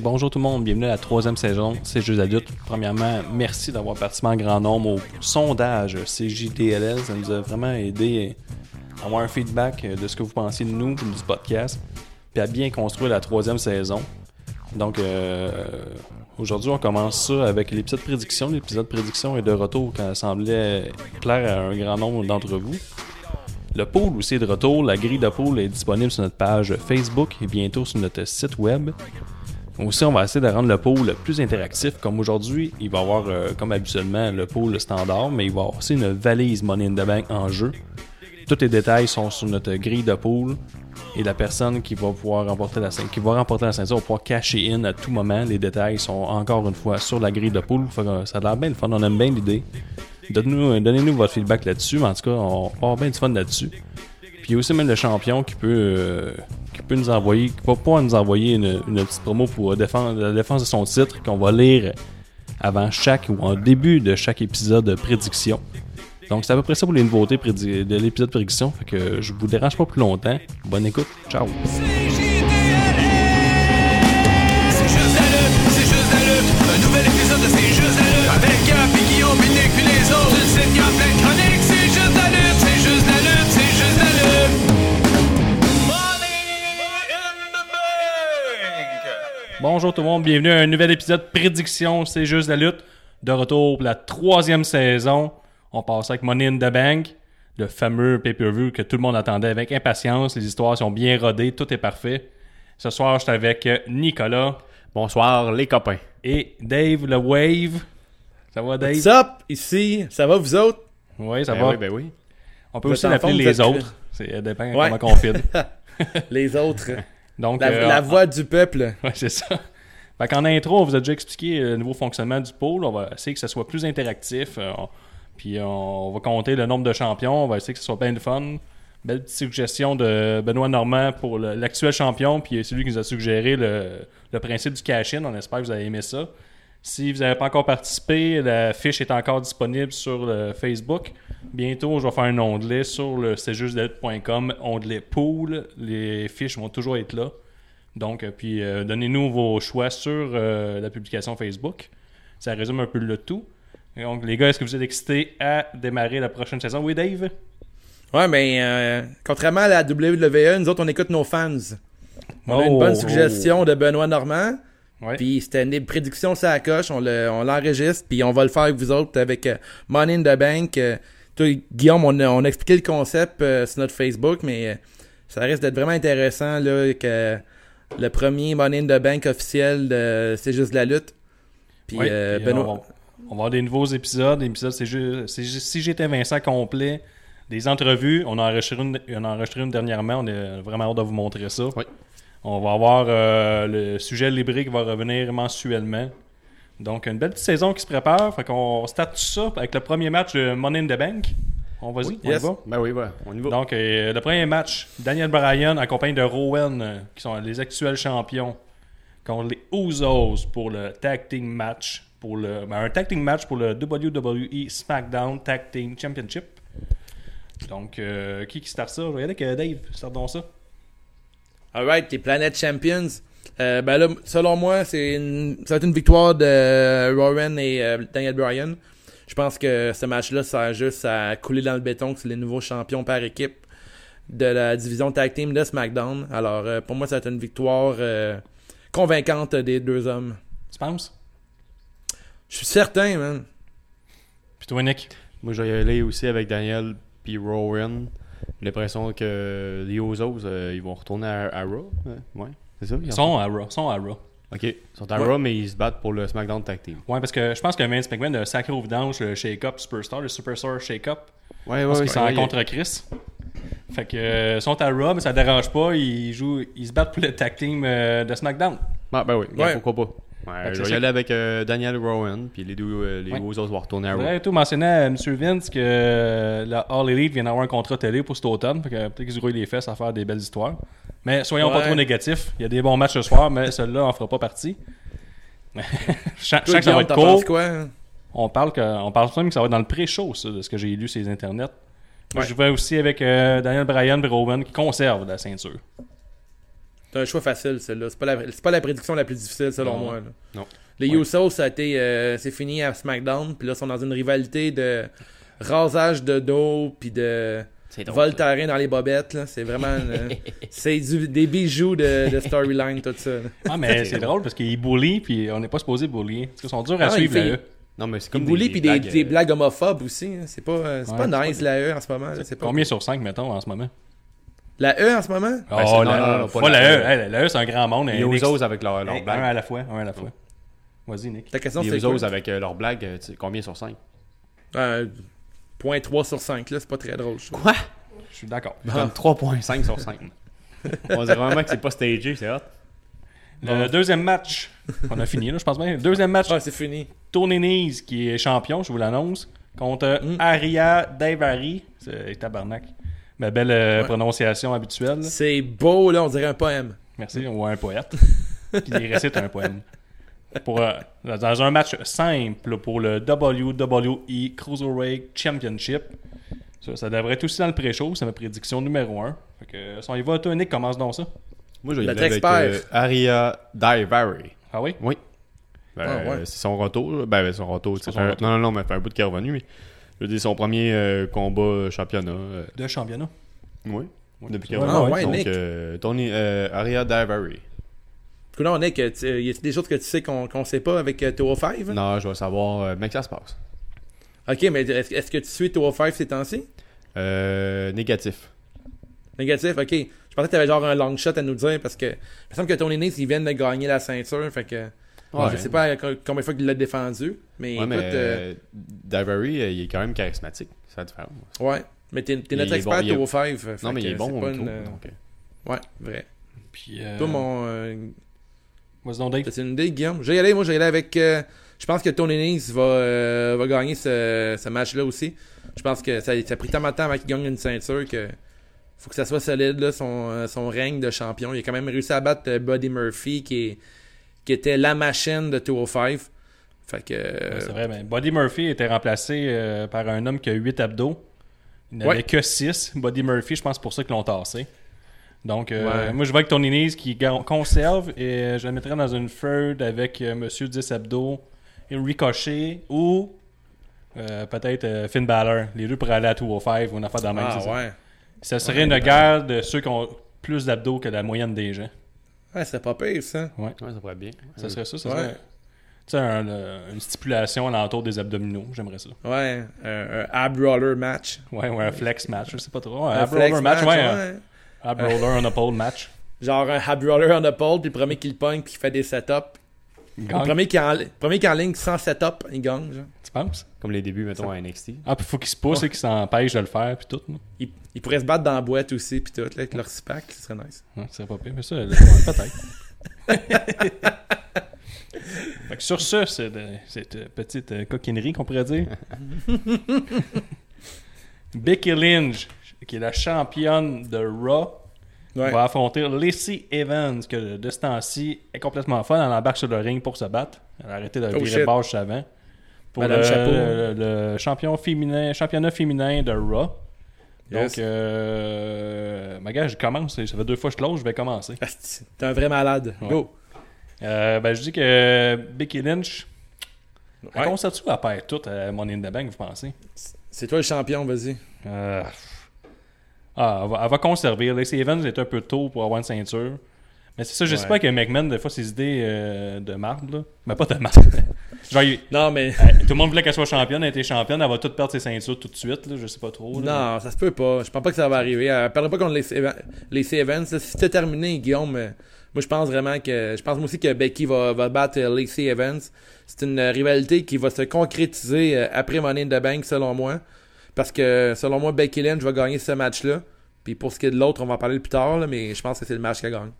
Bonjour tout le monde, bienvenue à la troisième saison, c'est Jeux adultes. Premièrement, merci d'avoir participé en grand nombre au sondage CJDLL, ça nous a vraiment aidé à avoir un feedback de ce que vous pensez de nous, du podcast, puis à bien construire la troisième saison. Donc euh, aujourd'hui, on commence ça avec l'épisode prédiction. L'épisode prédiction est de retour quand ça semblait plaire à un grand nombre d'entre vous. Le pool aussi est de retour. La grille de pool est disponible sur notre page Facebook et bientôt sur notre site web. Aussi, on va essayer de rendre le pool plus interactif. Comme aujourd'hui, il va y avoir, euh, comme habituellement, le pool standard, mais il va avoir aussi une valise Money in the Bank en jeu. Tous les détails sont sur notre grille de pool. Et la personne qui va pouvoir remporter la ceinture, qui va remporter la ceinture va pouvoir cacher in à tout moment. Les détails sont encore une fois sur la grille de pool. Ça a l'air bien le fun, on aime bien l'idée. Donnez-nous donnez votre feedback là-dessus, mais en tout cas, on va avoir bien du fun là-dessus. Puis il y a aussi même le champion qui peut, euh, qui peut nous envoyer, qui va pouvoir nous envoyer une, petite promo pour défendre, la défense de son titre qu'on va lire avant chaque ou en début de chaque épisode de prédiction. Donc c'est à peu près ça pour les nouveautés de l'épisode de prédiction. Fait que je vous dérange pas plus longtemps. Bonne écoute. Ciao. Bonjour tout le monde, bienvenue à un nouvel épisode Prédiction, c'est juste la lutte. De retour pour la troisième saison. On passe avec Money in the Bank, le fameux pay-per-view que tout le monde attendait avec impatience. Les histoires sont bien rodées, tout est parfait. Ce soir, je suis avec Nicolas. Bonsoir les copains. Et Dave le Wave. Ça va Dave? What's up? Ici, ça va vous autres? Oui, ça ben va. Oui, ben oui. On peut aussi l'appeler les autres. Ça dépend comment on file. les autres. Donc, la, euh, voix du peuple. Oui, c'est ça. Fait qu'en intro, on vous a déjà expliqué le nouveau fonctionnement du pôle. On va essayer que ce soit plus interactif. Euh, puis on, va compter le nombre de champions. On va essayer que ce soit bien de fun. Belle petite suggestion de Benoît Normand pour l'actuel champion. Puis celui qui nous a suggéré le, principe du cash-in. On espère que vous avez aimé ça. Si vous n'avez pas encore participé, la fiche est encore disponible sur le Facebook. Bientôt, je vais faire un onglet sur le cjustdelite.com, onglet pool. Les fiches vont toujours être là. Donc, euh, puis euh, donnez-nous vos choix sur euh, la publication Facebook. Ça résume un peu le tout. Donc, les gars, est-ce que vous êtes excités à démarrer la prochaine saison? Oui, Dave? Ouais, mais contrairement à la WWE, nous autres, on écoute nos fans. On a une bonne oh. suggestion de Benoît Normand. Puis c'était une prédiction ça la coche, on l'enregistre, puis on va le faire avec vous autres avec Money in the Bank. toi, Guillaume, on a, expliqué le concept sur notre Facebook, mais ça risque d'être vraiment intéressant là, que le premier Money in the Bank officiel de C'est juste la lutte. Puis, euh, on, va, avoir des nouveaux épisodes. épisodes c'est juste, si j'étais Vincent complet, des entrevues. On a enregistré une, on a enregistré une dernièrement. On est vraiment hâte de vous montrer ça. On va avoir euh, le sujet libré qui va revenir mensuellement. Donc, une belle petite saison qui se prépare. Fait qu'on start tout ça avec le premier match de Money in the Bank. On va-y, on y va? Ben oui, on y va. Donc, euh, le premier match, Daniel Bryan en compagnie de Rowan, euh, qui sont les actuels champions, contre les Usos pour le tag team match. Pour le, ben, un tag team match pour le WWE SmackDown Tag Team Championship. Donc, euh, qui qui start ça? Je vais y aller avec Dave, start donc ça. Alright, les Planet Champions. ben là, selon moi, c'est une, ça va être une victoire de Rowan et Daniel Bryan. Je pense que ce match-là sert juste à couler dans le béton que c'est les nouveaux champions par équipe de la division tag team de SmackDown. Alors, euh, pour moi, ça va être une victoire euh, convaincante des deux hommes. Tu penses? Je suis certain, man. Puis toi, Nick? Moi, je vais y aller aussi avec Daniel puis Rowan. J'ai l'impression que les Ozos, euh, ils vont retourner à, Raw. Ouais, c'est ça? Ils sont à Raw. sont à Raw. OK. Ils sont à Raw, mais ils se battent pour le SmackDown Tag Team. Ouais, parce que je pense que Vince McMahon a sacré au vidange le Shake-Up Superstar, le Superstar Shake-Up. Ouais, ouais, Ils sont contre Chris. Fait que euh, sont à Raw, mais ça dérange pas. Ils jouent, ils se battent pour le tag team euh, de SmackDown. Ah, ben oui, ouais. pourquoi pas. Ouais, je vais y aller avec euh, Daniel Rowan, puis les deux, les autres vont retourner à Raw. Ouais, tout mentionné à M. Vince que la All Elite vient d'avoir un contrat télé pour cet automne. Fait que peut-être qu'ils se grouillent les fesses à faire des belles histoires. Mais soyons pas trop négatifs. Il y a des bons matchs ce soir, mais celui-là en fera pas partie. chaque, chaque ça va être court. Quoi? On parle que, on parle même que ça va être dans le pré-show, ça, de ce que j'ai lu sur les internets. Je vais aussi avec euh, Daniel Bryan et Rowan qui conservent la ceinture. C'est un choix facile, celle-là. C'est pas, la, c'est pas la prédiction la plus difficile, selon Non. moi. là. Non. Les Ouais. Usos, ça a été, euh, c'est fini à SmackDown, puis là, ils sont dans une rivalité de rasage de dos, puis de C'est drôle, vol terrain dans les bobettes. Là. C'est vraiment... euh, c'est des bijoux de, de storyline, tout ça. là. Ah, mais c'est drôle parce qu'ils bully, puis on n'est pas supposé bully. Parce qu'ils sont durs à Ah, suivre, fait- là, eux. Non, mais c'est Comme bully, puis des, blagues, des euh, blagues homophobes aussi. hein. C'est pas, c'est Ouais, pas nice, la E, en ce moment. là. C'est pas... Combien sur 5, mettons, en ce moment? La E, en ce moment? Oh, c'est- non, la, non, non, pas pas la la E. E. Hey, la E, c'est un grand monde. Les un Usos avec leur, leur Hey, un blague. à la fois, un à la fois. Vas-y, Nick. Ta question, Les c'est quoi? Usos avec euh, leur blague, euh, combien sur 5 Euh, point 3 sur 5, là, c'est pas très drôle. je. Quoi? Je suis d'accord. Je donne 3.5 sur 5. On dirait vraiment que c'est pas stagé, c'est hot. Le deuxième match, on a fini, là, je pense bien. Deuxième match, Ah, c'est fini. Tony Nese, qui est champion, je vous l'annonce, contre Mm. Aria Daivari. C'est tabarnak. Ma belle euh, prononciation habituelle. C'est beau, là, on dirait un poème. Merci, ou un poète. qui récite un poème. Pour, euh, dans un match simple pour le WWE Cruiserweight Championship. Ça, ça devrait être aussi dans le pré-show, c'est ma prédiction numéro 1. Fait que, si on y va, toi, Nick, commence donc ça. Moi, je vais y Notre aller avec euh, Aria Daivari. Ah oui? Oui. Ben, Ah, ouais. euh, C'est son retour. Ben, ben, son retour. C'est c'est son un- retour. Non, non, non, mais fait un bout de qu'il est revenu. Mais, je veux dire, son premier euh, combat euh, championnat. euh, De championnat. oui. Depuis qu'il est Ah, ouais, Donc, Nick. euh, Tony, euh, Aria Daivari. Écoute, on est que tu- y a des choses que tu sais qu'on qu'on sait pas avec euh, 205? Non, je vais savoir. Euh, mais que ça se passe. Ok, mais est-ce que tu suis 205 ces temps-ci? Euh, négatif. Négatif, ok. Je pensais que tu avais genre un long shot à nous dire parce que il me semble que Tony Nese, il vient de gagner la ceinture, fait que Ouais. je sais pas combien de fois qu'il l'a défendu, mais Ouais, écoute, mais euh, euh, euh, il est quand même charismatique. C'est la différence. ouais. Mais t'es t'es notre expert bon, il est- 205. fait Non, mais il est bon c'est au pas micro, une, donc, Ouais, vrai. Puis, euh, Toi, mon. euh, Dave. T'as une idée, Guillaume? Je vais y aller, moi, je vais y aller avec. euh, je pense que Tony Nese va, euh, va gagner ce, ce match-là aussi. Je pense que ça, ça a pris tellement de temps avant qu'il gagne une ceinture que faut que ça soit solide, là, son, son règne de champion. Il a quand même réussi à battre Buddy Murphy, qui, est, qui était la machine de 205. Fait que. Ouais, c'est vrai, ben, Buddy Murphy était remplacé euh, par un homme qui a 8 abdos. Il n'avait Ouais. que 6. Buddy Murphy, je pense pour ça qu'ils l'ont tassé. Donc, euh, Ouais. moi, je vois que Tony Nese qui conserve et je le mettrais dans une feud avec euh, Monsieur 10 abdos et Ricochet ou euh, peut-être Finn Balor. Les deux pour aller à 205 ou une affaire dans la même. Ah ça. serait une guerre de ceux qui ont plus d'abdos que la moyenne des gens. Ouais, c'est pas pire, ça. ouais, ça pourrait être bien. Ça serait ça, ça Ouais. serait. Tu sais, un, euh, une stipulation alentour des abdominaux. J'aimerais ça. Ouais, un, un ab roller match. Ouais, ouais, un flex match, je sais pas trop. Un, Un ab flex roller match, ouais. Un ouais. ab roller on a pole match. Genre un ab roller on the pole, puis le premier qui le pogne, puis qui fait des setups. Il Le premier qui, est en, le premier qui est en ligne sans setup, il gagne. Genre. tu penses? Comme les débuts, mettons, à NXT. Ah, puis faut qu'ils se poussent et qu'ils s'empêchent de le faire, puis tout. là. Ils, ils pourraient se battre dans la boîte aussi, puis tout, là, avec leur six-pack, ce serait nice. Ouais, c'est pas pire, mais ça, peut-être. fait que sur ce, c'est cette euh, petite euh, coquinerie qu'on pourrait dire. Becky Lynch, qui est la championne de Raw, Ouais. va affronter Lacey Evans, que de ce temps-ci est complètement fun. Elle embarque sur le ring pour se battre. Elle a arrêté de Oh, virer juste avant. Pour Madame le, Chapeau. le- le champion féminin, championnat féminin de Raw. Yes. Donc, euh, ma gars, je commence. Ça fait deux fois que je close, je vais commencer. T'es un vrai malade. Ouais. Go. Euh, ben, je dis que Becky Lynch, elle Ouais. constate-tu à perdre tout à Money in the Bank, vous pensez? C'est toi le champion, vas-y. Euh, Ah, elle va, elle va conserver. Lacey Evans est un peu tôt pour avoir une ceinture. Mais c'est ça, je sais Ouais. pas que McMahon, des fois, ses idées euh, de marde, là. Mais pas de marde. Genre, il- Non, mais. euh, tout le monde voulait qu'elle soit championne, elle était championne, elle va toute perdre ses ceintures tout de suite, là. Je sais pas trop. là. Non, ça se peut pas. Je pense pas que ça va arriver. Elle perdra pas contre les, les Evans. Si c'était terminé, Guillaume, euh, moi je pense vraiment que. Je pense moi aussi que Becky va, va battre Lacey Evans. C'est une rivalité qui va se concrétiser après Money in the Bank, selon moi. Parce que selon moi, Becky Lynch va gagner ce match-là. Puis pour ce qui est de l'autre, on va en parler plus tard, là, mais je pense que c'est le match qu'elle gagne.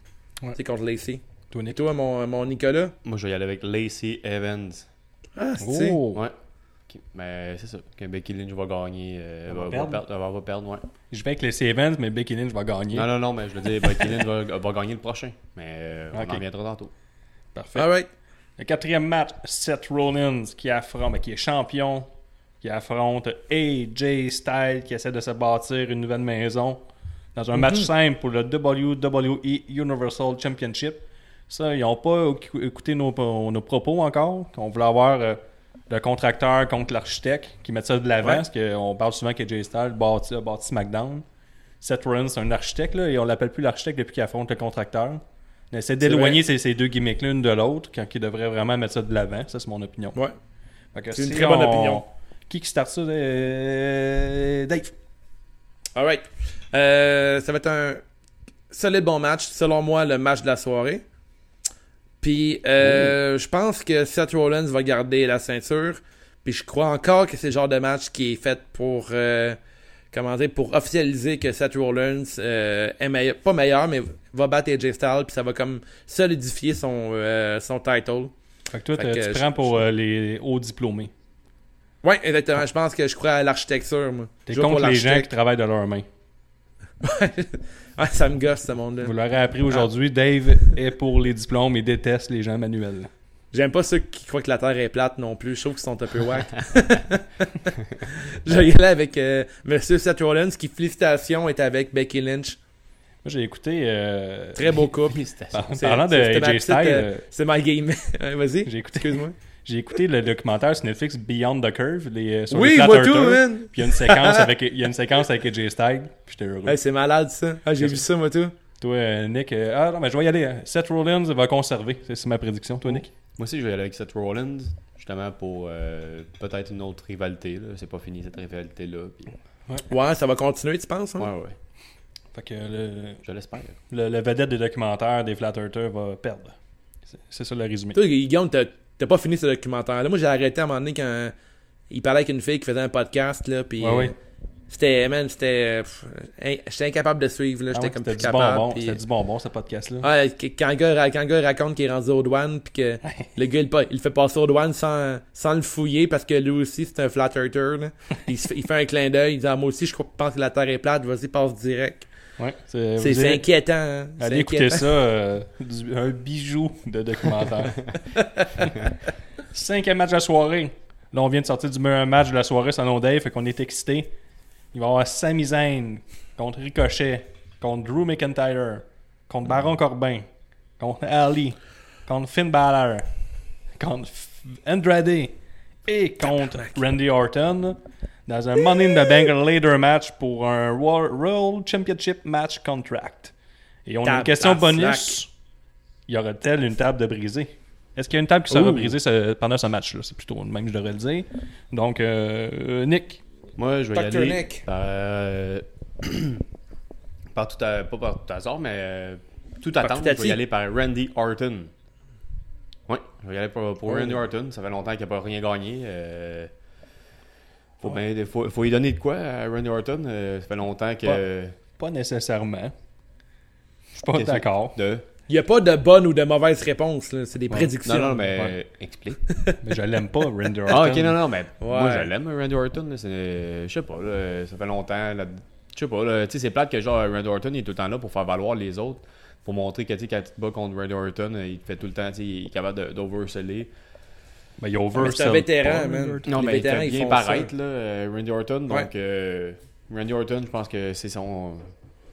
Ouais. C'est contre Lacey. Toi, Et Nick? toi, mon, mon Nicolas? Moi, je vais y aller avec Lacey Evans. Ah, c'est. Oh! Ouais. Mais c'est ça. Que Becky Lynch va gagner. euh, Elle va, va va perdre? elle va, va perdre, ouais. Je vais avec Lacey Evans, mais Becky Lynch va gagner. Non, non, non, mais je veux dire, Becky Lynch va, va gagner le prochain. Mais euh, on Ok. en reviendra tantôt. Parfait. Alright. Le quatrième match, Seth Rollins qui affronte, ben, qui est champion, qui affronte AJ Styles qui essaie de se bâtir une nouvelle maison dans un match simple pour le WWE Universal Championship. Ça, ils n'ont pas écouté nos, nos, propos encore. On voulait avoir euh, le contracteur contre l'architecte qui met ça de l'avant. Parce qu'on parle souvent que Jay Styles bâti, bâti SmackDown. Seth Rollins, c'est un architecte, là, et on l'appelle plus l'architecte depuis qu'il affronte le contracteur. On essaie d'éloigner ces, deux gimmicks l'une de l'autre quand il devrait vraiment mettre ça de l'avant. Ça, c'est mon opinion. Ouais. C'est une très bonne opinion. Qui qui start ça euh, Dave. Alright. Euh, ça va être un solide bon match. Selon moi, le match de la soirée. Puis, euh, je pense que Seth Rollins va garder la ceinture. Puis, je crois encore que c'est le genre de match qui est fait pour, euh, comment dire, pour officialiser que Seth Rollins euh, est meilleur, pas meilleur, mais va battre AJ Styles. Puis, ça va comme solidifier son, son title. Fait que toi, tu prends pour les hauts diplômés. Oui, exactement. Je pense que je crois à l'architecture, moi. T'es contre les gens qui travaillent de leurs mains. Ah, ça me gosse, ce monde-là. Vous l'aurez appris aujourd'hui, Dave est pour les diplômes et déteste les gens manuels. J'aime pas ceux qui croient que la Terre est plate non plus. Je trouve qu'ils sont un peu vais y aller avec euh, Monsieur Seth Rollins qui, félicitations, est avec Becky Lynch. Moi, j'ai écouté. Euh... Très beau couple. Parlant de AJ Styles. Euh, c'est my game. Vas-y. J'ai écouté. Excuse-moi. J'ai écouté le documentaire sur Netflix Beyond the Curve, les, euh, sur oui, les moi tout, man! Puis il y a une séquence avec, il y a une séquence avec AJ Styles, puis j'étais heureux. c'est malade ça. Ah, j'ai vu ça, moi tout. Toi, euh, Nick, euh, ah non, mais je vais y aller. Seth Rollins va conserver, c'est ma prédiction. Toi, Nick? Moi aussi, je vais y aller avec Seth Rollins, justement pour peut-être une autre rivalité. C'est pas fini cette rivalité-là. Ouais. ouais. ça va continuer, tu penses? Hein? Ouais, ouais. Fait que le, je l'espère. Le, vedette des documentaires des Flat Earthers va perdre. C'est ça le résumé. Toi, Guillaume, T'as pas fini ce documentaire-là. Moi, j'ai arrêté à un moment donné quand il parlait avec une fille qui faisait un podcast, là, puis... Ouais, C'était, man, c'était. J'étais incapable de suivre, là. Ah j'étais comme plus capable. Bonbon, C'était du bonbon, ce podcast-là. Ouais, quand, le gars, quand le gars raconte qu'il est rendu aux douanes, puis que le gars, il, il, fait passer aux douanes sans, sans le fouiller, parce que lui aussi, c'est un flat earther, là. il, il, fait un clin d'œil, il dit, ah, moi aussi, je pense que la Terre est plate, vas-y, passe direct. Ouais, c'est inquiétant. Hein? Allez écouter ça, euh, un bijou de documentaire. Cinquième match de la soirée. Là, on vient de sortir du meilleur match de la soirée, sans Dave, fait qu'on est excité. Il va y avoir Sami Zayn contre Ricochet, contre Drew McIntyre, contre Baron Corbin, contre Ali, contre Finn Balor, contre Andrade et contre Randy Orton dans un Money in the Bank Later match pour un World Championship match contract. Et on a une question bonus. Y aura-t-il une table de brisée? Est-ce qu'il y a une table qui sera brisée pendant ce match-là? C'est plutôt le même, je devrais le dire. Donc, euh, Nick. Moi, je vais y aller Nick. Par, euh, par tout à, pas par tout hasard, mais euh, tout attendre. Je vais y aller par Randy Orton. Oui, je vais y aller pour, pour oh. Randy Orton. Ça fait longtemps qu'il n'a pas rien gagné. Euh, faut, ben, faut, faut, y donner de quoi à Randy Orton. ça fait longtemps que... Pas, nécessairement. Je suis pas d'accord. De... Il n'y a pas de bonne ou de mauvaise réponse, c'est des prédictions. Non, non, mais explique. mais je l'aime pas, Randy Orton. Ah, ok, non, non, mais moi je l'aime, Randy Orton. Je sais pas, ça fait longtemps. Je sais pas, tu sais, c'est plate que genre Randy Orton il est tout le temps là pour faire valoir les autres, pour montrer que quand tu te bats contre Randy Orton, il fait tout le temps, il est capable d'overseller. Mais il oversell. C'est un vétéran, man. Non, mais il fait bien paraître, là, euh, Randy Orton. Donc, euh, Randy Orton, je pense que c'est son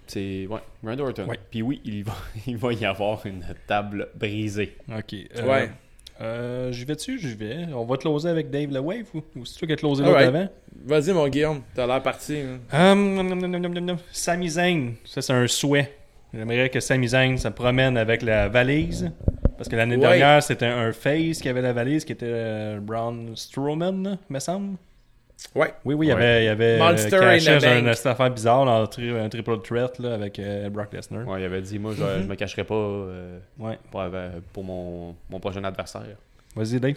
c'est ouais, Randy Orton. Puis oui, il va, il va y avoir une table brisée. Ok. Euh, ouais. Euh, j'y vais dessus, j'y vais. On va closer avec Dave le Wave ou, ou c'est toi qui as closé l'autre avant? Vas-y, mon Guillaume, t'as l'air parti. Um, Sami Zayn, ça c'est un souhait. J'aimerais que Sami Zayn se promène avec la valise. Parce que l'année dernière, c'était un face qui avait la valise qui était euh, Braun Strowman, me semble. Ouais. Oui, oui, il y avait, il y avait Monster euh, une affaire bizarre dans un triple threat là, avec euh, Brock Lesnar. Ouais, il avait dit, moi, je, je me cacherai pas euh, ouais. pour, pour mon, mon, prochain adversaire. Vas-y, Dave.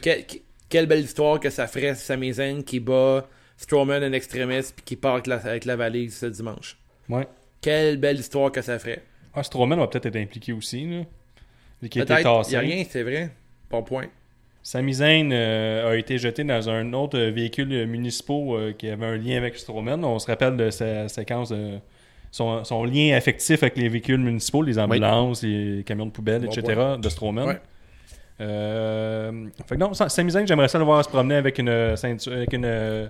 quelle belle histoire que ça ferait Sami Zayn qui bat Strowman en extrémiste puis qui part avec la, avec la valise ce dimanche. Ouais. Quelle belle histoire que ça ferait. Ah, Strowman va peut-être être impliqué aussi, là. Il n'y a rien, c'est vrai. Bon point. Sami Zayn euh, a été jeté dans un autre véhicule municipal euh, qui avait un lien avec Strowman. On se rappelle de sa séquence, son, son, lien affectif avec les véhicules municipaux, les ambulances, les camions de poubelle, etc. de Strowman. Euh, fait que non, Sami Zayn, j'aimerais ça le voir se promener avec une ceinture, avec une,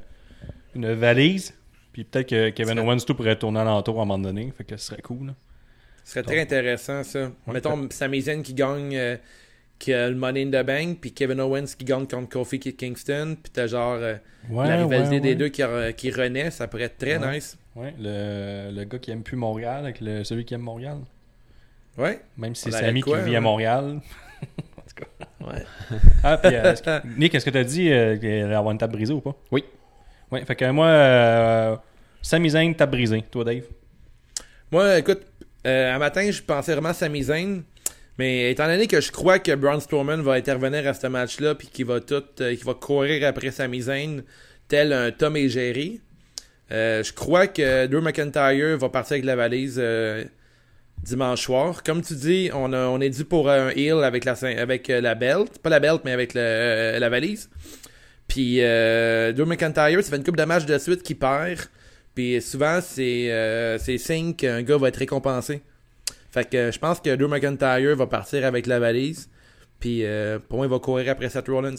une valise. Puis peut-être que Kevin Owens tout pourrait tourner à l'entour à un moment donné. Fait que ce serait cool. Ce serait très intéressant, ça. Mettons Sami Zayn qui gagne euh, qui a le Money in the Bank, puis Kevin Owens qui gagne contre Kofi Kingston, puis t'as genre euh, la rivalité des deux qui, qui renaît, ça pourrait être très nice. Ouais, le, le, gars qui aime plus Montréal avec le, celui qui aime Montréal. Ouais. Même si c'est Samy qui vit à Montréal. en tout cas. Ouais. ah, puis euh, Nick, est-ce que t'as dit euh, avoir une table brisée ou pas? Oui. Ouais, fait que moi, euh, Sami Zayn, table brisée. Toi, Dave? Moi, écoute, euh, un matin, je pensais vraiment à Sami Zayn. Mais étant donné que je crois que Braun Strowman va intervenir à ce match-là, puis qu'il va tout, euh, qu'il va courir après Sami Zayn, tel un Tom et Jerry, euh, je crois que Drew McIntyre va partir avec la valise euh, dimanche soir. Comme tu dis, on, est dû pour un heal avec la, avec la belt, pas la belt, mais avec la valise. Puis Drew McIntyre, ça fait une coupe de matchs de suite qui perd. Puis souvent, c'est c'est signe qu'un gars va être récompensé. Fait que je pense que Drew McIntyre va partir avec la valise. Puis euh, pour moi, il va courir après Seth Rollins.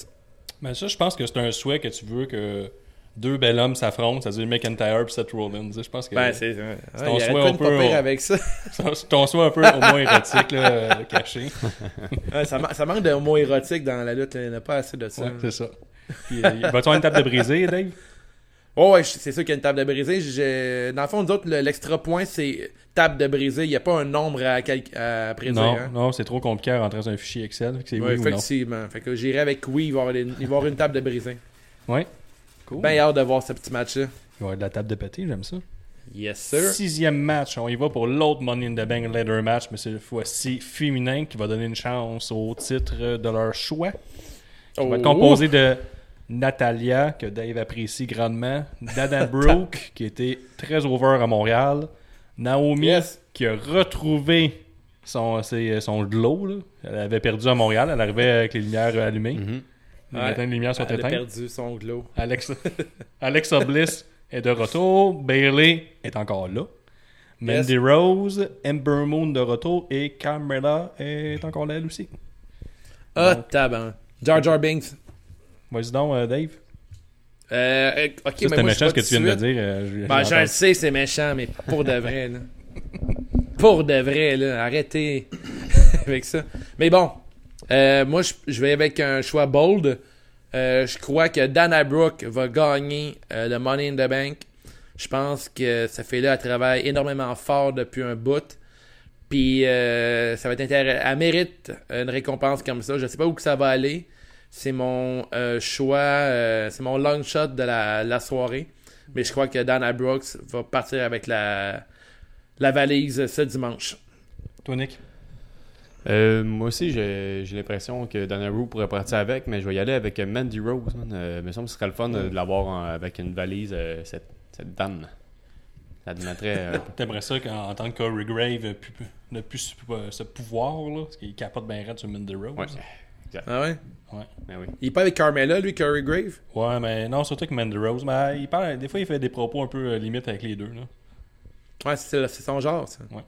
Mais ça, je pense que c'est un souhait que tu veux que deux bel hommes s'affrontent, c'est-à-dire McIntyre et Seth Rollins. Je pense que ben, c'est ton souhait un peu avec ça. ton souhait un peu homo érotique là, caché. ça, ça, manque de homo érotique dans la lutte, il n'y a pas assez de ça. Ouais, c'est ça. Puis, euh, va-tu avoir une table de brisée, Dave? Oh ouais, c'est sûr qu'il y a une table de brisée. Dans le fond, nous autres, l'extra point, c'est table de brisée. Il n'y a pas un nombre à, à prédire. Non, hein. non c'est trop compliqué à rentrer dans un fichier Excel. oui, effectivement. Fait que j'irai avec oui, il va, y avoir une table de brisée. Oui. Cool. Ben hâte de voir ce petit match-là. Il va y avoir de la table de pété, j'aime ça. Yes, sir. Sixième match, on y va pour l'autre Money in the Bank Leather match, mais cette fois-ci féminin qui va donner une chance au titre de leur choix. Qui va être oh. composé de Natalia, que Dave apprécie grandement, Dada Brooke, qui était très over à Montréal, Naomi, qui a retrouvé son, son glow. Elle avait perdu à Montréal, elle arrivait avec les lumières allumées. Mm Les lumières sont éteintes. Elle a perdu son glow. Alexa, Alexa Bliss est de retour, Bailey est encore là. Mandy Rose, Ember Moon de retour et Carmella est encore là elle aussi. Ah, taban. Jar Jar Binks Vas-y donc, euh, Dave. Euh, ok, mais c'était méchant ce que tu viens de dire. Euh, je, ben, je le sais, c'est méchant, mais pour de vrai, là. pour de vrai, là. Arrêtez avec ça. Mais bon, euh, moi, je, vais avec un choix bold. Euh, je crois que Dana Brooke va gagner le Money in the Bank. Je pense que ça fait là elle travaille énormément fort depuis un bout. Puis ça va être intéressant. Elle mérite une récompense comme ça. Je sais pas où que ça va aller c'est mon euh, choix, euh, c'est mon long shot de la, soirée. Mais je crois que Dana Brooks va partir avec la, la valise ce dimanche. Toi, Nick? Euh, moi aussi, j'ai l'impression que Dana Brooks pourrait partir avec, mais je vais y aller avec Mandy Rose. Il me semble que ce serait le fun de l'avoir avec une valise, cette, cette dame. Ça demettrait. T'aimerais ça qu'en tant que Corey Grave n'a plus ce pouvoir, là, parce qu'il capote bien raide sur Mandy Rose. Ah ouais? Ouais. Ben oui. Il parle avec Carmella, lui, Curry Grave? Ouais, mais non, surtout avec Mandy Rose. Mais il parle, des fois, il fait des propos un peu euh, limite avec les deux. Là. Ouais, c'est son genre, ça. Ouais.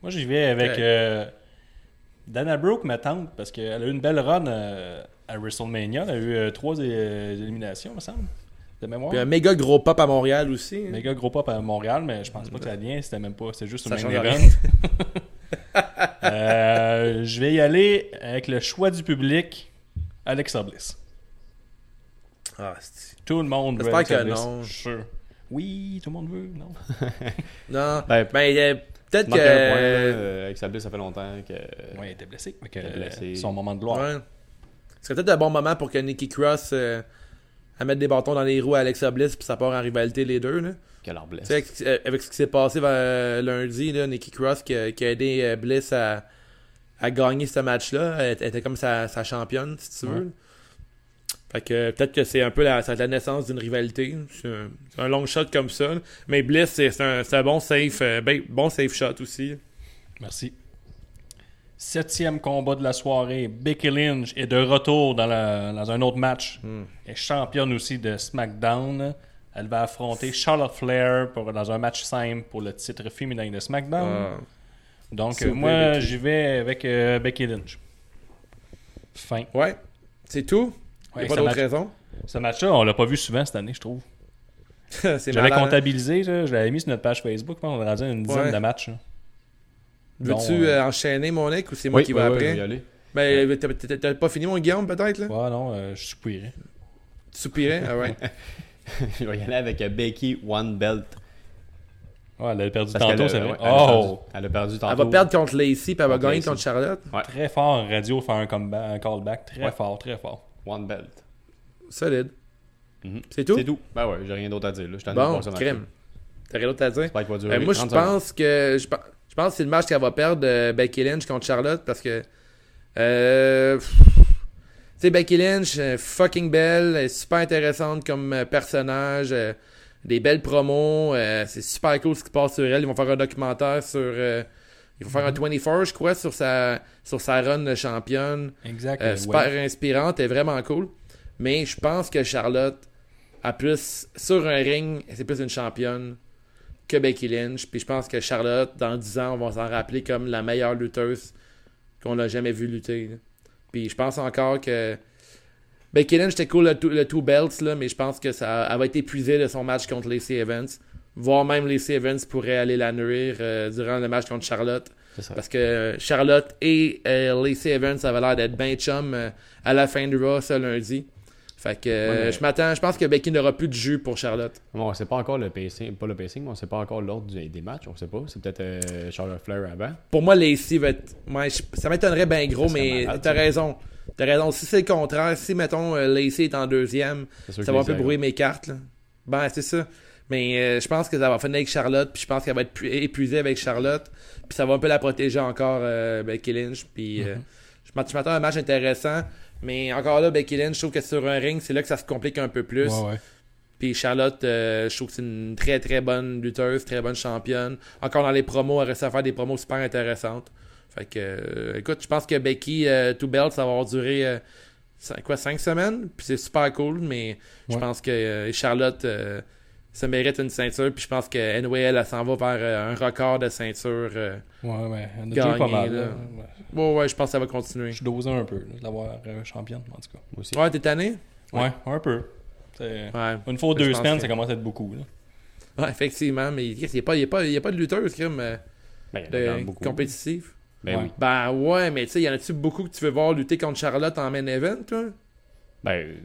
Moi, j'y vais avec euh, Dana Brooke, ma tante, parce qu'elle a eu une belle run euh, à WrestleMania. Elle a eu trois éliminations, me semble. De mémoire. Puis un méga gros pop à Montréal aussi. Hein. Méga gros pop à Montréal, mais je pense pas que ça vient. C'était même pas. C'était juste un main euh, je vais y aller avec le choix du public, Alexa Bliss. Ah, tout le monde veut Alexa Bliss. non. Oui, tout le monde veut, non? non. Ben, ben euh, peut-être que. Euh, Alexa Bliss, ça fait longtemps que. Oui, il était blessé. blessé. Son moment de gloire. Ouais. Ce serait peut-être un bon moment pour que Nikki Cross à mettre des bâtons dans les roues à Alexa Bliss, puis ça part en rivalité les deux. Là. Avec, euh, avec ce qui s'est passé euh, lundi, là, Nikki Cross qui a, aidé euh, Bliss à, à gagner ce match-là. Elle, était comme sa, sa, championne, si tu veux. Fait que peut-être que c'est un peu la, la naissance d'une rivalité. C'est un, long shot comme ça. Mais Bliss, c'est un, un, bon safe, ben, bon safe shot aussi. Merci. Septième combat de la soirée. Becky Lynch est de retour dans, dans un autre match. Hmm. Elle est championne aussi de SmackDown. Elle va affronter Charlotte Flair pour, dans un match simple pour le titre féminin de SmackDown. Ah. Donc, moi, j'y vais avec euh, Becky Lynch. Fin. Ouais. C'est tout? Il n'y a pas d'autre raison? Ce match-là, on l'a pas vu souvent cette année, je trouve. J'avais comptabilisé, je l'avais mis sur notre page Facebook, on a rendu une dizaine de matchs. Veux-tu euh, enchaîner, mon mec, ou c'est moi qui vais après? Oui, ben, t'as pas fini, mon Guillaume, peut-être, là? Ouais, non, je soupirais. Tu soupirais? Ah ouais. je vais y aller avec Becky One Belt. Ouais, elle a perdu tantôt, c'est vrai. oh! Elle a perdu tantôt. Elle va perdre contre Lacey, puis elle va gagner contre Charlotte. Très fort radio, faire un, comeback, un callback. Très fort, très fort. One belt. Solide. Mhm. C'est tout? C'est tout. Ben ouais, j'ai rien d'autre à dire. Là. Je bon, crème. T'as rien d'autre à dire? Pas durer ben, moi, je pense que... Je, je pense que c'est le match qu'elle va perdre, euh, Becky Lynch contre Charlotte, parce que... Euh... sais, Becky Lynch, euh, fucking belle, super intéressante comme euh, personnage des belles promos. Euh, c'est super cool ce qui se passe sur elle. Ils vont faire un documentaire sur. Euh, ils vont faire un 24, mhm. je crois, sur sa, sur sa run de championne. Exact. Euh, super inspirante et vraiment cool. Mais je pense que Charlotte a plus. Sur un ring, c'est plus une championne que Becky Lynch. Puis je pense que Charlotte, dans 10 ans, on va s'en rappeler comme la meilleure lutteuse qu'on a jamais vu lutter. Puis je pense encore que Becky Lynch, c'était cool le, two belts, là, mais je pense que ça elle va être épuisée de son match contre Lacey Evans. Voire même Lacey Evans pourrait aller la nourrir euh, durant le match contre Charlotte. Parce que Charlotte et euh, Lacey Evans avaient l'air d'être bien chum euh, à la fin du Raw ce lundi. Fait que je m'attends, je pense que Becky n'aura plus de jus pour Charlotte. Bon, on sait pas encore le pacing, pas le pacing, mais on sait pas encore l'ordre des matchs, on sait pas. C'est peut-être Charlotte Flair avant. Pour moi, Lacey va être. ça m'étonnerait bien gros, mais t'as raison. T'as raison. Si c'est le contraire, si, mettons, euh, Lacey est en deuxième, ça va un peu brouiller mes cartes. Là. Ben, c'est ça. Mais euh, je pense que ça va finir avec Charlotte, puis je pense qu'elle va être épuisée avec Charlotte, puis ça va un peu la protéger encore, euh, Becky Lynch. Puis mm-hmm. je m'attends à un match intéressant, mais encore là, Becky Lynch, je trouve que sur un ring, c'est là que ça se complique un peu plus. Puis Charlotte, je trouve que c'est une très très bonne lutteuse, très bonne championne. Encore dans les promos, elle reste à faire des promos super intéressantes. Fait que, euh, écoute, je pense que Becky euh, To Belt, ça va avoir duré euh, quoi, 5 semaines? Puis c'est super cool, mais je pense que Charlotte ça mérite une ceinture. Puis je pense que anyway, elle, s'en va vers un record de ceinture. ouais, ouais. Elle a pas mal. Là. Ouais. ouais. je pense que ça va continuer. Je suis dosé un peu d'avoir championne, en tout cas. aussi. Ouais, t'es tanné? Ouais, un peu. une fois deux semaines, ça commence à être beaucoup. Là. Ouais, effectivement, mais il n'y a, pas, a, pas, a pas de lutteuse crime, ben, de compétitif. Ben oui. Ben ouais, mais tu sais, y en a-tu beaucoup que tu veux voir lutter contre Charlotte en main event, toi? Ben,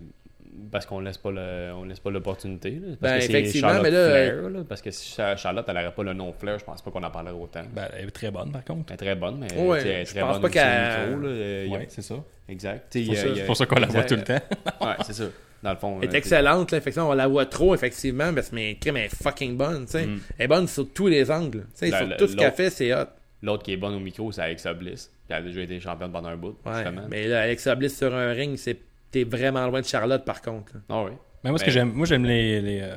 parce qu'on laisse pas le, on laisse pas l'opportunité. Ben, effectivement, mais là, Flair, là, Parce que si Charlotte, elle n'aurait pas le nom Flair, je pense pas qu'on en parlerait autant. Ben, elle est très bonne, par contre. Elle est très bonne, mais ouais, elle est très je pense bonne pas qu'elle... Oui, c'est ça. Exact. C'est pour ça, qu'on la voit tout le temps. ouais, c'est ça. Dans le fond. Elle est excellente, là, effectivement. On la voit trop, effectivement, parce que mais, elle est fucking bonne, tu sais. Mm. Elle est bonne sur tous les angles. Tu sais, sur tout ce qu'elle fait, c'est hot. L'autre qui est bonne au micro, c'est Alexa Bliss. Elle a déjà été championne pendant un bout. Ouais, mais là, Alexa Bliss sur un ring, c'est t'es vraiment loin de Charlotte par contre. Ah oui. Mais moi, ce que j'aime, moi j'aime les, les, euh,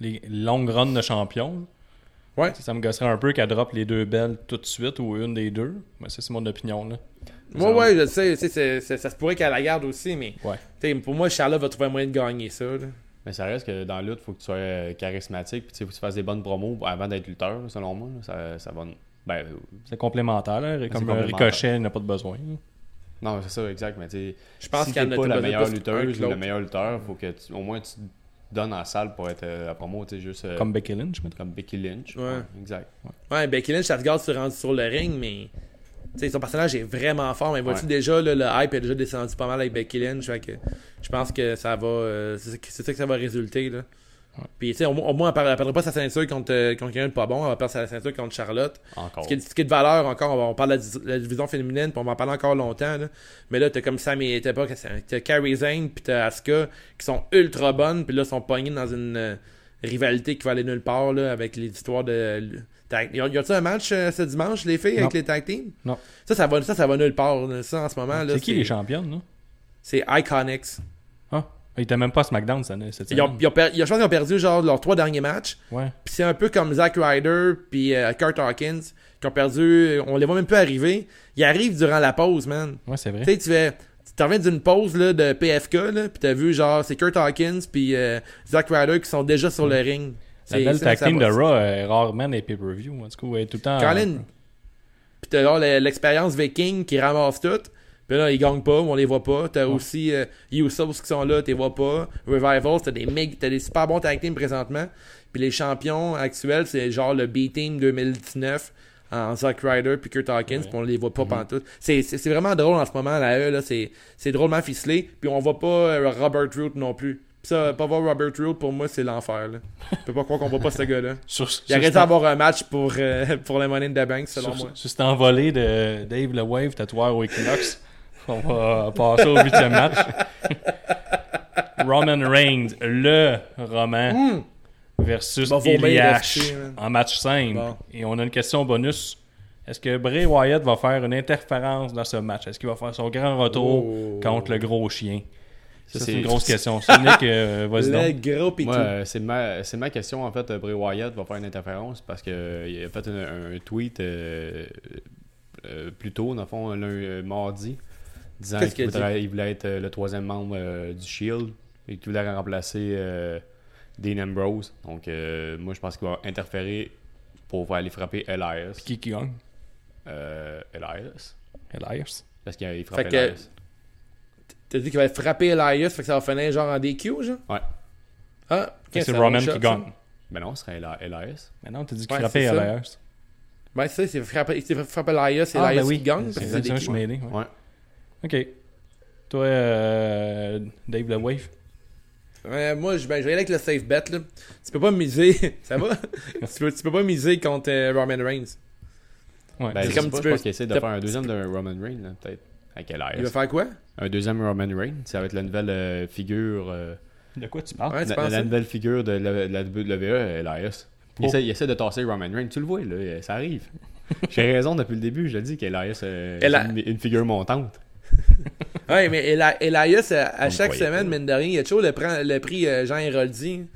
les, longues runs de champion. Ouais. Ça me gosserait un peu qu'elle drop les deux belles tout de suite ou une des deux. Mais ça, c'est mon opinion. Là. Ouais, ouais, je sais. ça se pourrait qu'elle la garde aussi, mais ouais. pour moi, Charlotte va trouver un moyen de gagner ça. Mais ça reste que dans la lutte, il faut que tu sois euh, charismatique. Puis il faut que tu fasses des bonnes promos avant d'être lutteur, selon moi. Ça, ça va ben, c'est complémentaire. Là. Comme un ricochet, n'a pas de besoin. Non, c'est ça, exact. Mais tu je pense si t'es pas la meilleure lutteuse ou le meilleur lutteur, faut que au moins tu donnes en salle pour être euh, à promo, tu sais, juste. Euh, comme Becky Lynch, Comme Becky Lynch. Ouais. exact. Ouais. Becky Lynch, ça se garde sur, sur le ring, mais. sais son personnage est vraiment fort, mais vois-tu déjà, le hype est déjà descendu pas mal avec Becky Lynch. je pense que ça va. Euh, c'est ça que ça va résulter. Là. Puis, tu sais, au, moins, elle ne perdra pas sa ceinture contre, euh, contre quelqu'un de pas bon. Elle va perdre sa ceinture contre Charlotte. Encore. Ce qui, est, ce qui est de valeur encore. On, parle de la, division féminine, puis on va en parler encore longtemps. Là. Mais là, t'as comme ça, mais t'as pas. T'as Carrie Zane, puis t'as Asuka, qui sont ultra bonnes, puis là, sont pognés dans une euh, rivalité qui va aller nulle part, là, avec les histoires de. Y a-t-il un match euh, ce dimanche, les filles, avec les tag teams? Non. Ça, ça va, ça, ça va nulle part, ça, en ce moment. C'est qui les championnes, là? C'est Iconics. Ils étaient même pas à SmackDown cette ils ont, ils ont je pense qu'ils ont perdu genre leurs trois derniers matchs. Ouais. Puis c'est un peu comme Zack Ryder puis euh, Kurt Hawkins qui ont perdu. On les voit même plus arriver. Ils arrivent durant la pause, man. Ouais, c'est vrai. Tu sais, tu fais. Tu reviens d'une pause là, de PFK, là, puis t'as vu genre c'est Kurt Hawkins puis euh, Zack Ryder qui sont déjà sur le ring. La belle tag team de Raw est rarement des pay-per-view. En tout cas, tout le temps. Colin. Puis t'as l'expérience viking qui ramasse tout. Puis là, ils gagnent pas, on les voit pas. T'as aussi euh, Usos qui sont là, tu les vois pas. Revival, t'as des, t'as des super bons tag teams présentement. Puis les champions actuels, c'est genre le B-Team 2019 en Zack Ryder puis Kurt Hawkins, puis on les voit pas mm pantoute. C'est, c'est, vraiment drôle en ce moment, la E, là, c'est, c'est drôlement ficelé, puis on voit pas euh, Robert Root non plus. Pis ça, pas voir Robert Root, pour moi, c'est l'enfer. Là. Je peux pas croire qu'on voit pas ce gars-là. Il arrête d'avoir un match pour, euh, pour les Money in the Bank, selon moi. Sur cet envolé de Dave Le Wave, tatoueur au Equinox, on va passer au huitième match. Roman Reigns, le Roman. Hmm versus Eliash en match simple. Et on a une question bonus. Est-ce que Bray Wyatt va faire une interférence dans ce match? Est-ce qu'il va faire son grand retour oh. contre le gros chien? c'est une grosse question. C'est Nick, euh, Le gros c'est ma, ma, question, en fait. Bray Wyatt va faire une interférence parce qu'il a fait un, tweet euh, euh, plus tôt, dans le fond, un mardi, disant qu'il voulait, être le troisième membre du Shield et qu'il voulait remplacer Dean Ambrose. Donc, euh, moi, je pense qu'il va interférer pour aller frapper Elias. Puis qui qui gagne? Euh, Elias. Elias Parce qu'il frappe Elias. T'as dit qu'il va frapper Elias, fait que ça va finir genre en DQ, genre? Ouais. Ah, c'est Roman qui gagne. Mais non, ce serait Elias. Mais non, t'as dit qu'il frappait Elias. Ben, c'est ça, c'est frapper, frapper Elias, et ah, Elias ben oui. qui gagne. C'est ça, je suis mêlé. Ouais. Ok. Toi, euh, Dave The Wave? Moi, je, ben, je vais aller avec le safe bet. Là. Tu peux pas miser. Ça va? tu, peux, tu peux pas miser contre euh, Roman Reigns. Ouais. Ben, comme pas, je pense qu'il essaie de faire un deuxième de Roman Reigns, peut-être. À quelle Il va faire quoi? Un deuxième Roman Reigns. Ça va être la nouvelle euh, figure. Euh, de quoi tu parles? Ouais, tu la, la, nouvelle figure de la, la WWE, Elias. Il, essaie, il, essaie, de tasser Roman Reigns. Tu le vois, là, ça arrive. J'ai raison depuis le début. Je dis qu'Elias est une, une figure montante. ouais, mais Elias, à, chaque semaine, mine de rien, il a toujours le, le prix euh, Jean Héroldi.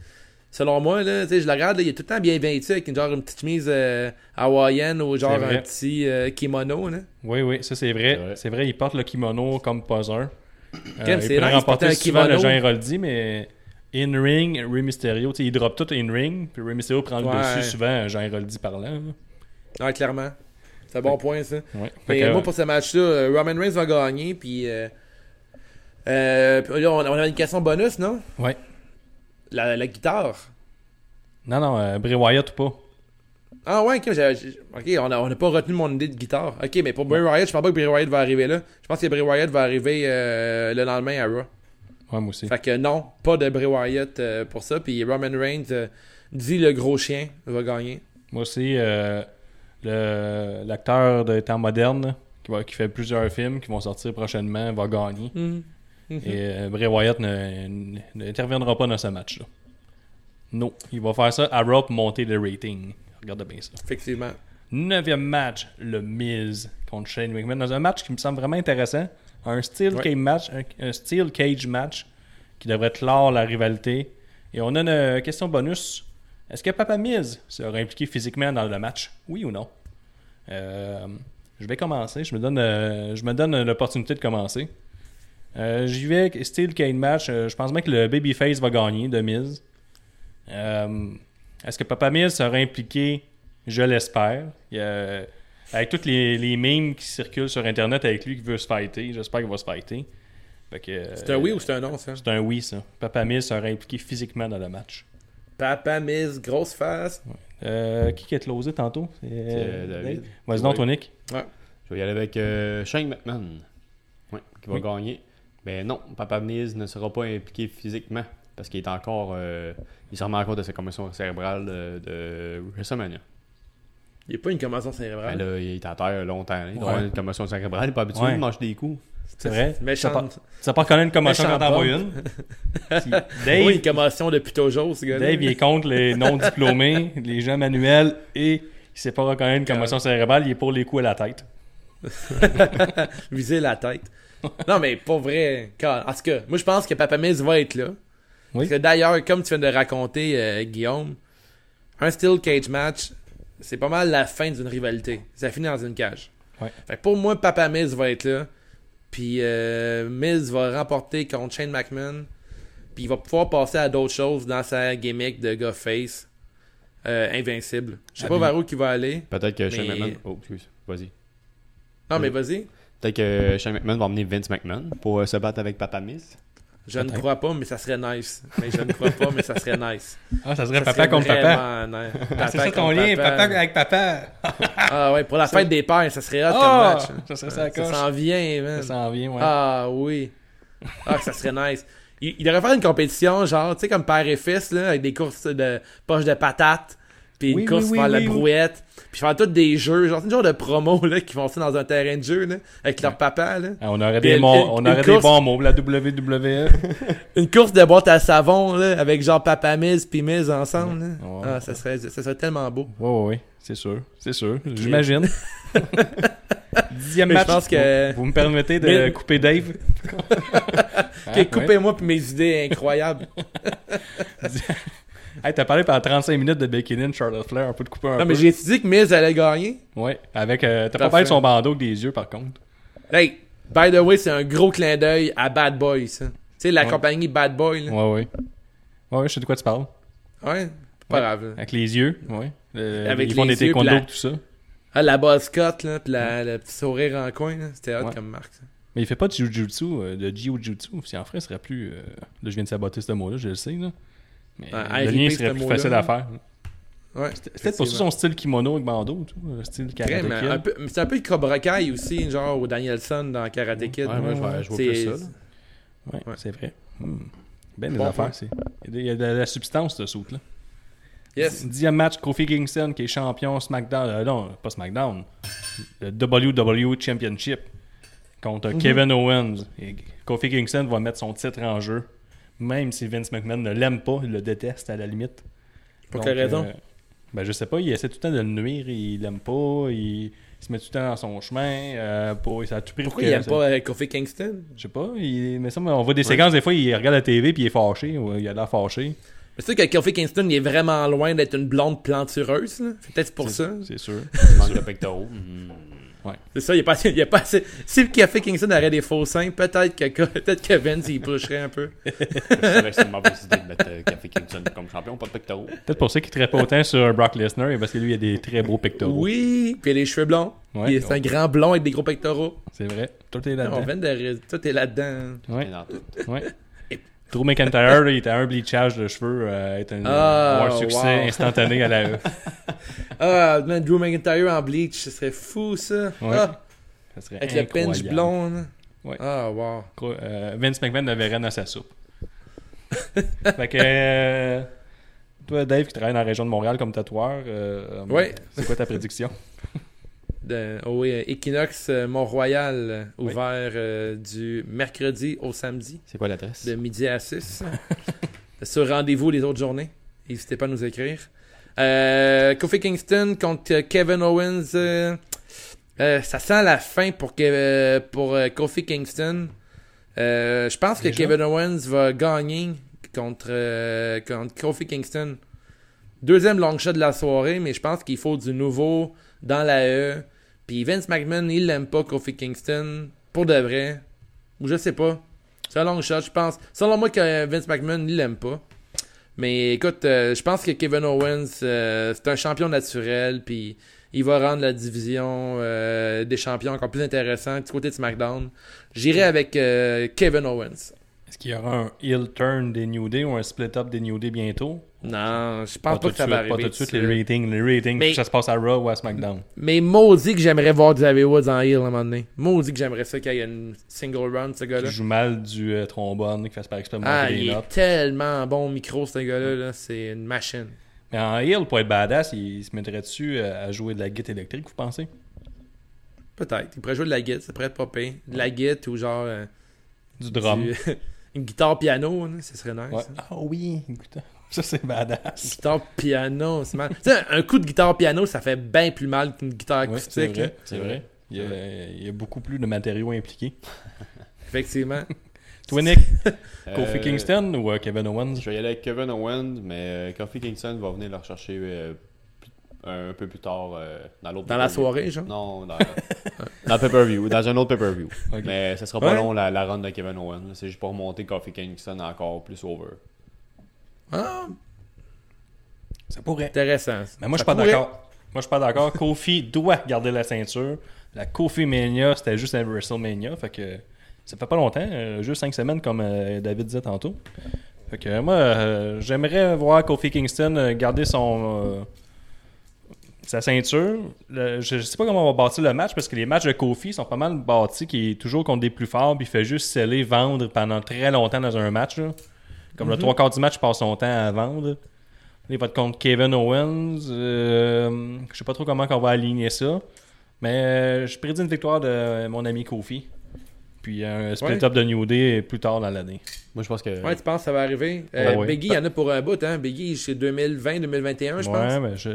Selon moi, là, je le regarde, il est tout le temps bien vêtu avec une, genre une petite chemise euh, hawaïenne ou genre un petit euh, kimono. Là. Oui, oui, ça c'est vrai. C'est vrai. il porte le kimono comme poseur. Euh, il pourrait remporter souvent le Jean Héroldi, mais in-ring, Rey Mysterio, il drop tout in-ring, puis Rey Mysterio prend le dessus souvent, Jean Héroldi parlant. Ouais, clairement. C'est un bon point, ça. Ouais. moi, pour ce match-là, euh, Roman Reigns va gagner, puis. Euh, euh, là, on, avait une question bonus, non? Ouais. La, la guitare. Non, non, euh, Bray Wyatt ou pas? Ah ouais, ok, ok, on n'a on a pas retenu mon idée de guitare. Ok, mais pour Bray Wyatt, je pense pas que Bray Wyatt va arriver là. Je pense que Bray Wyatt va arriver euh, le lendemain à Raw. Ouais, moi aussi. Fait que non, pas de Bray Wyatt pour ça. Puis Roman Reigns dit le gros chien va gagner. Moi aussi, l'acteur de temps moderne qui, va, qui, fait plusieurs films qui vont sortir prochainement va gagner. Mhm. Mhm. Et euh, Bray Wyatt n'interviendra pas dans ce match-là. Non, il va faire ça à Raw pour monter le rating. Regardez bien ça. Effectivement. Neuvième match, le Miz contre Shane McMahon. Dans un match qui me semble vraiment intéressant. Un steel, cage, match, un, steel cage match qui devrait clore la rivalité. Et on a une question bonus est-ce que Papa Miz sera impliqué physiquement dans le match? Oui ou non? Euh, Je vais commencer. Je me donne, euh, je me donne l'opportunité de commencer. Euh, j'y vais style Kane match. je pense bien que le Babyface va gagner de Miz. Est-ce que Papa Miz sera impliqué? Je l'espère. avec toutes les, les memes qui circulent sur Internet avec lui qui veut se fighter, j'espère qu'il va se fighter. C'est un oui ou c'est un non, ça? C'est un oui, ça. Papa Miz sera impliqué physiquement dans le match. Papa Miz, grosse face. Euh, qui qui a closé tantôt? C'est euh, David. Vas-y donc, toi, Nick. Ouais. Je vais y aller avec euh, Shane McMahon. Ouais, qui va gagner. Mais non, Papa Miz ne sera pas impliqué physiquement parce qu'il est encore. il s'en remet encore de sa commotion cérébrale de, de WrestleMania. Il n'y a pas une commotion cérébrale? Ben là, il est à terre longtemps. Il a une commotion cérébrale. Il n'est pas habitué de manger des coups. C'est vrai? Méchante. Ça pas reconnaître une commotion quand t'en vois une. Dave, oui, une commotion depuis toujours, ce gars-là. Dave, il est contre les non-diplômés, les gens manuels, et il sait pas reconnaître une commotion cérébrale, il est pour les coups à la tête. Viser la tête. Non, mais pas vrai. En tout cas, moi, je pense que Papa Miz va être là. Oui. Parce que d'ailleurs, comme tu viens de raconter, euh, Guillaume, un Steel Cage match, c'est pas mal la fin d'une rivalité. Ça finit dans une cage. Ouais. Fait pour moi, Papa Miz va être là. Puis euh, Miz va remporter contre Shane McMahon. Puis il va pouvoir passer à d'autres choses dans sa gimmick de gars face. Euh, invincible. Je sais pas vers où il va aller. Peut-être que Shane McMahon. Oh, excuse. Vas-y. Non, mais vas-y. Peut-être que Shane McMahon va emmener Vince McMahon pour se battre avec Papa Miss. Je ne crois pas, mais ça serait nice. Mais je ne crois pas, mais ça serait nice. Ah, ça serait papa contre papa. C'est ça ton lien, papa. avec papa. ah ouais, pour la fête des pères, ça serait hot comme ah! match. Ça serait ça, ça s'en vient, man. Ça s'en vient, ouais. Ah oui. Ah, ça serait nice. Il, il devrait faire une compétition, genre, tu sais, comme père et fils, là, avec des courses de poches de patates puis une course oui, la brouette. Puis faire tous des jeux, genre, c'est une genre de promo là, qui vont ça dans un terrain de jeu là, avec leur papa. Là. Ah, on aurait, des, on aurait des bons mots, la WWE. une course de boîte à savon là, avec genre Papa Miz puis Miz ensemble. Là. Ah, ça serait, ça serait tellement beau. Ouais, ouais, ouais. C'est sûr, c'est sûr. J'imagine. Dixième match. Je pense que... Vous me permettez de couper Dave? okay, Coupez-moi puis mes idées incroyables. Hey, t'as parlé pendant 35 minutes de Becky Lynch, Charlotte Flair, un peu de couper un non, peu. mais j'ai dit que Miz allait gagner. Ouais, avec. Euh, t'as pas parlé son bandeau avec des yeux, par contre. Hey, by the way, c'est un gros clin d'œil à Bad Boy, ça. Tu sais, la compagnie Bad Boy, là. Ouais, ouais. Ouais, je sais de quoi tu parles. Ouais, pas grave. Avec les yeux, ouais. avec ils font des taekwondo, tout ça. Ah, la boss cut, là, pis la, le petit sourire en coin, là. C'était hot comme marque, ça. Mais il fait pas de jujutsu, euh, de jiu-jitsu. Si en ferait, ce serait plus. Euh, là, je viens de saboter ce mot-là, je le sais, là. Mais le lien serait plus facile à faire. Ouais, c'est peut-être pour ça son style kimono avec bandeau, tout, le style Karate Kid. C'est un peu le Cobra Kai aussi, genre au Danielson dans Karate Kid. Ouais, moi, je vois, je vois plus ça. Ouais, c'est vrai. Hmm. Ben des affaires, c'est. Il y a de la substance, ce saut là Yes. Dixième match, Kofi Kingston qui est champion SmackDown. Euh, non, pas SmackDown. Le WWE Championship contre mm-hmm. Kevin Owens. Et Kofi Kingston va mettre son titre en jeu même si Vince McMahon ne l'aime pas, il le déteste à la limite. Pour quelle raison euh, ben, Je sais pas, il essaie tout le temps de le nuire, il l'aime pas, il... se met tout le temps dans son chemin. Euh, pour... ça a tout pris Pourquoi il aime pas euh, Kofi Kingston? Je sais pas, il... mais ça, on voit des séquences, des fois, il regarde la TV puis il est fâché, ou il a l'air fâché. Mais c'est sûr que Kofi Kingston il est vraiment loin d'être une blonde plantureuse. Peut-être pour ça. C'est sûr. Il manque de pectoraux. Ouais. C'est ça, il n'y a, pas assez, il a pas assez. Si le Café Kingston aurait des faux seins, peut-être que, peut-être que Vince il pusherait un peu. c'est une mauvaise idée de mettre euh, Café Kingston comme champion, pas de pectoraux. Peut-être pour ça qu'il ne pas autant sur Brock Lesnar, parce que lui, il a des très beaux pectoraux. Oui, puis il a les cheveux blonds. Ouais, c'est un grand blond avec des gros pectoraux. C'est vrai. Tout est là-dedans. Tout est là-dedans. Ouais. Drew McIntyre, il était un bleachage de cheveux, euh, est un, ah, un succès instantané à la E. ah, man, Drew McIntyre en bleach, ce serait fou ça. Ouais. Ah. ça serait Avec le pinch blond. Ouais. Ah, wow. Euh, Vince McMahon n'avait rien à sa soupe. fait que. Euh, toi, Dave, qui travaille dans la région de Montréal comme tatoueur, ouais. c'est quoi ta prédiction? De, oh Equinox euh, Mont-Royal, euh, ouvert du mercredi au samedi. C'est quoi l'adresse? De midi à 6. Sur rendez-vous les autres journées. N'hésitez pas à nous écrire. Kofi Kingston contre Kevin Owens. ça sent la fin pour, pour Kofi Kingston. je pense que Kevin Owens va gagner contre, contre Kofi Kingston. Deuxième long shot de la soirée, mais je pense qu'il faut du nouveau dans la E. Puis Vince McMahon, il l'aime pas, Kofi Kingston, pour de vrai. Ou je sais pas. C'est un long je pense. Selon moi, que Vince McMahon, il l'aime pas. Mais écoute, euh, je pense que Kevin Owens, euh, c'est un champion naturel, puis il va rendre la division euh, des champions encore plus intéressante du côté de SmackDown. J'irai avec Kevin Owens. Est-ce qu'il y aura un heel turn des New Day ou un split-up des New Day bientôt? Non, je pense pas, que ça va arriver. Pas tout de suite, les ratings, les ratings, ça se passe à Raw ou à SmackDown. Mais maudit que j'aimerais voir Xavier Woods en heel à un moment donné. Maudit que j'aimerais ça qu'il y ait une single run, ce gars-là. Qui joue mal du euh, trombone, qui fasse par exprès Ah, il est tellement bon micro, ce gars-là. C'est une machine. Mais en heel, pour être badass, il se mettrait dessus euh, à jouer de la guitare électrique, vous pensez? Peut-être. Il pourrait jouer de la guitare, ça pourrait être pas pire. De la guitare ou genre... Euh, du drum. une guitare piano, ce serait nice. Ah oui, une guitare. Ça, c'est badass. Guitare piano, c'est mal. tu sais, un coup de guitare piano, ça fait bien plus mal qu'une guitare acoustique. c'est vrai. Il, y a, beaucoup plus de matériaux impliqués. Effectivement. Toi, Nick, Kofi Kingston ou euh, Kevin Owens? Je vais y aller avec Kevin Owens, mais euh, Kofi Kingston va venir le rechercher euh, un peu plus tard dans l'autre Dans la soirée, genre? Non, dans, dans pay-per-view, dans un autre pay-per-view. Mais ce sera pas long la, la run de Kevin Owens. C'est juste pour remonter Kofi Kingston encore plus over. Ah. Ça pourrait. Intéressant. Mais moi, je suis pas d'accord. Moi, je suis pas d'accord. Kofi doit garder la ceinture. La Kofi Mania, c'était juste un WrestleMania. Fait que ça fait pas longtemps, euh, juste 5 semaines, comme euh, David disait tantôt. Fait que moi, j'aimerais voir Kofi Kingston garder son sa ceinture. je, sais pas comment on va bâtir le match parce que les matchs de Kofi sont pas mal bâtis, qui est toujours contre des plus forts, puis il fait juste sceller, vendre pendant très longtemps dans un match. Comme le mhm. trois quarts du match, il passe son temps à vendre. Il va être contre Kevin Owens. Euh, je sais pas trop comment on va aligner ça. Mais euh, je prédis une victoire de mon ami Kofi. Puis un split-up de New Day plus tard dans l'année. Moi, je pense que. Ouais, tu penses que ça va arriver? Euh, Biggie, il y en a pour un bout, hein? Biggie, c'est 2020-2021, je pense. Ouais, mais je...